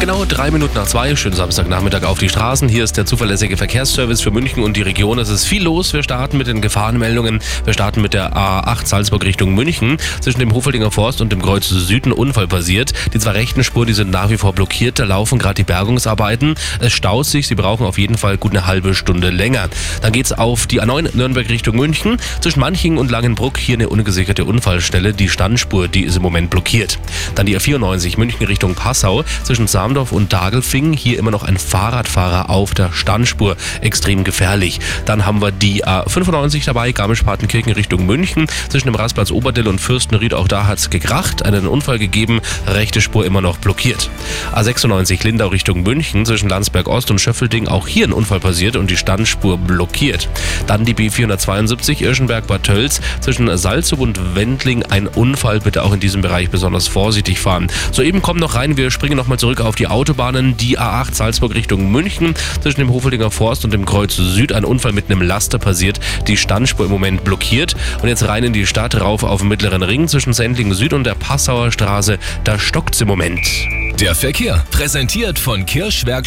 Genau drei Minuten nach zwei, schönen Samstagnachmittag auf die Straßen. Hier ist der zuverlässige Verkehrsservice für München und die Region. Es ist viel los. Wir starten mit den Gefahrenmeldungen. Wir starten mit der A8 Salzburg Richtung München. Zwischen dem Hofeldinger Forst und dem Kreuz Süden Unfall passiert. Die zwei rechten Spuren, die sind nach wie vor blockiert. Da laufen gerade die Bergungsarbeiten. Es staut sich. Sie brauchen auf jeden Fall gut eine halbe Stunde länger. Dann geht's auf die A9 Nürnberg Richtung München. Zwischen Manching und Langenbruck hier eine ungesicherte Unfallstelle. Die Standspur, die ist im Moment blockiert. Dann die A94 München Richtung Passau. Zwischen Samdorf und Dagelfing. Hier immer noch ein Fahrradfahrer auf der Standspur. Extrem gefährlich. Dann haben wir die A95 dabei, Garmisch-Partenkirchen Richtung München. Zwischen dem Rastplatz Oberdill und Fürstenried, auch da hat es gekracht. Einen Unfall gegeben, rechte Spur immer noch blockiert. A96 Lindau Richtung München. Zwischen Landsberg Ost und Schöffelding auch hier ein Unfall passiert und die Standspur blockiert. Dann die B472 Irschenberg-Bad Tölz. Zwischen Salzburg und Wendling ein Unfall. Bitte auch in diesem Bereich besonders vorsichtig fahren. Soeben kommen noch rein, wir springen nochmal zurück auf die Autobahnen. Die A8 Salzburg Richtung München. Zwischen dem Hofeldinger Forst und dem Kreuz Süd ein Unfall mit einem Laster passiert. Die Standspur im Moment blockiert. Und jetzt rein in die Stadt, rauf auf dem Mittleren Ring zwischen Sendling Süd und der Passauer Straße. Da stockt's im Moment. Der Verkehr, präsentiert von Kirschwerk